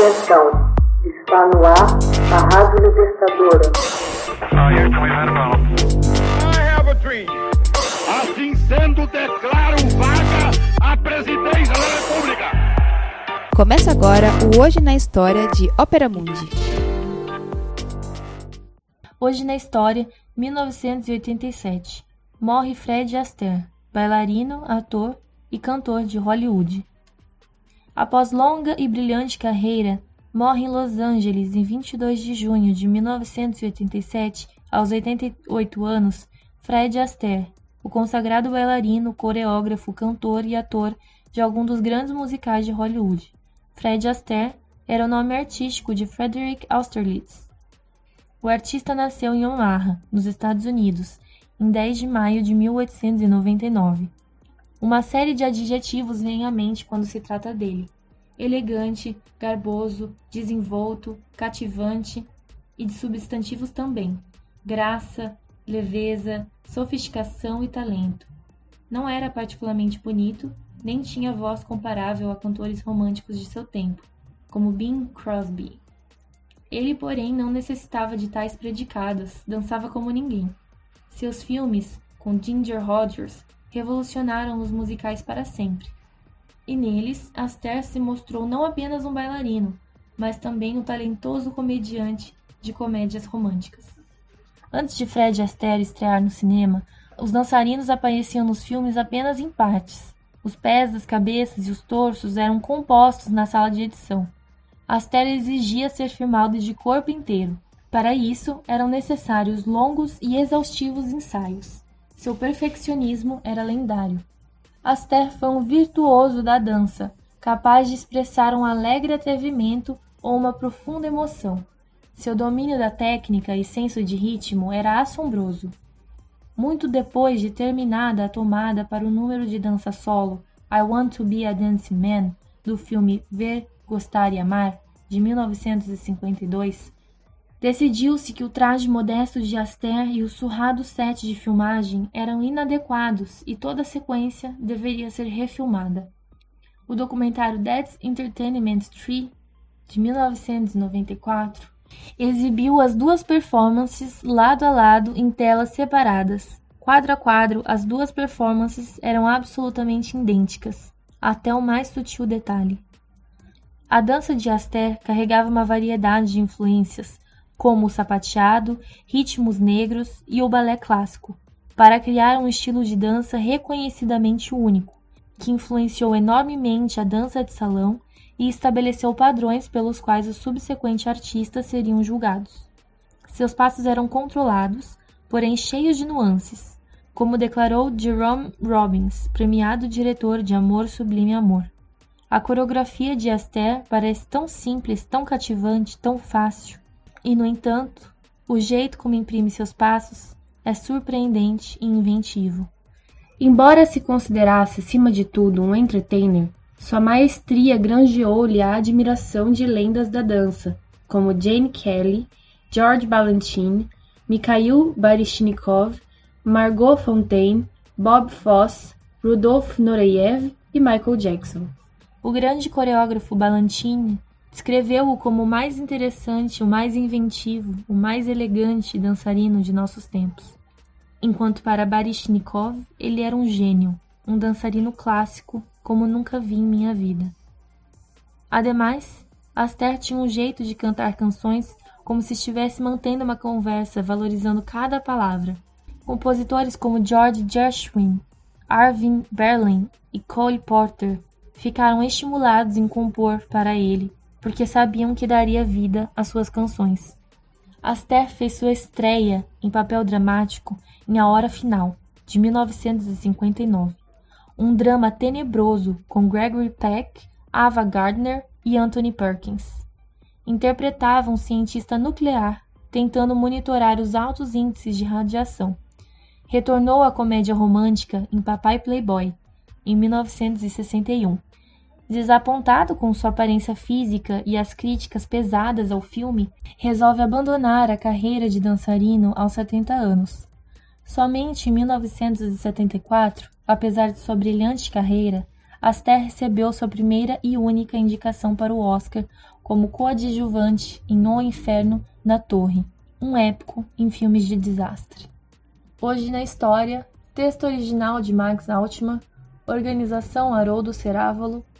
Atenção, está no ar a Rádio Libertadora. Assim sendo, declaro vaga a presidência da República. Começa agora o Hoje na História de Ópera Mundi. Hoje na História, 1987. Morre Fred Astaire, bailarino, ator e cantor de Hollywood. Após longa e brilhante carreira, morre em Los Angeles em 22 de junho de 1987, aos 88 anos, Fred Astaire, o consagrado bailarino, coreógrafo, cantor e ator de alguns dos grandes musicais de Hollywood. Fred Astaire era o nome artístico de Frederick Austerlitz. O artista nasceu em Omaha, nos Estados Unidos, em 10 de maio de 1899. Uma série de adjetivos vem à mente quando se trata dele: elegante, garboso, desenvolto, cativante e de substantivos também: graça, leveza, sofisticação e talento. Não era particularmente bonito, nem tinha voz comparável a cantores românticos de seu tempo, como Bing Crosby. Ele, porém, não necessitava de tais predicados, dançava como ninguém. Seus filmes, com Ginger Rogers, revolucionaram os musicais para sempre. E neles, Astaire se mostrou não apenas um bailarino, mas também um talentoso comediante de comédias românticas. Antes de Fred Astaire estrear no cinema, os dançarinos apareciam nos filmes apenas em partes. Os pés, as cabeças e os torsos eram compostos na sala de edição. Astaire exigia ser filmado de corpo inteiro. Para isso, eram necessários longos e exaustivos ensaios. Seu perfeccionismo era lendário. Astaire foi um virtuoso da dança, capaz de expressar um alegre atrevimento ou uma profunda emoção. Seu domínio da técnica e senso de ritmo era assombroso. Muito depois de terminada a tomada para o número de dança solo I Want to Be a Dancing Man, do filme Ver, Gostar e Amar, de 1952, Decidiu-se que o traje modesto de Astaire e o surrado set de filmagem eram inadequados e toda a sequência deveria ser refilmada. O documentário That's Entertainment 3, de 1994, exibiu as duas performances lado a lado em telas separadas. Quadro a quadro, as duas performances eram absolutamente idênticas, até o mais sutil detalhe. A dança de Astaire carregava uma variedade de influências, como o sapateado, ritmos negros e o balé clássico, para criar um estilo de dança reconhecidamente único, que influenciou enormemente a dança de salão e estabeleceu padrões pelos quais os subsequentes artistas seriam julgados. Seus passos eram controlados, porém cheios de nuances, como declarou Jerome Robbins, premiado diretor de Amor Sublime Amor. A coreografia de Astaire parece tão simples, tão cativante, tão fácil, e, no entanto, o jeito como imprime seus passos é surpreendente e inventivo. Embora se considerasse, acima de tudo, um entertainer, sua maestria granjeou-lhe a admiração de lendas da dança, como Jane Kelly, George Balanchine, Mikhail Baryshnikov, Margot Fonteyn, Bob Fosse, Rudolf Nureyev e Michael Jackson. O grande coreógrafo Balanchine Descreveu-o como o mais interessante, o mais inventivo, o mais elegante dançarino de nossos tempos. Enquanto para Baryshnikov ele era um gênio, um dançarino clássico como nunca vi em minha vida. Ademais, Astaire tinha um jeito de cantar canções como se estivesse mantendo uma conversa, valorizando cada palavra. Compositores como George Gershwin, Arvin Berlin e Cole Porter ficaram estimulados em compor para ele porque sabiam que daria vida às suas canções. Astaire fez sua estreia em papel dramático em A Hora Final, de 1959, um drama tenebroso com Gregory Peck, Ava Gardner e Anthony Perkins. Interpretava um cientista nuclear tentando monitorar os altos índices de radiação. Retornou à comédia romântica em Papai Playboy, em 1961 Desapontado com sua aparência física e as críticas pesadas ao filme, resolve abandonar a carreira de dançarino aos 70 anos. Somente em 1974, apesar de sua brilhante carreira, Aster recebeu sua primeira e única indicação para o Oscar como coadjuvante em O Inferno na Torre, um épico em filmes de desastre. Hoje na história, texto original de Max Altman, organização Haroldo Cerávolo,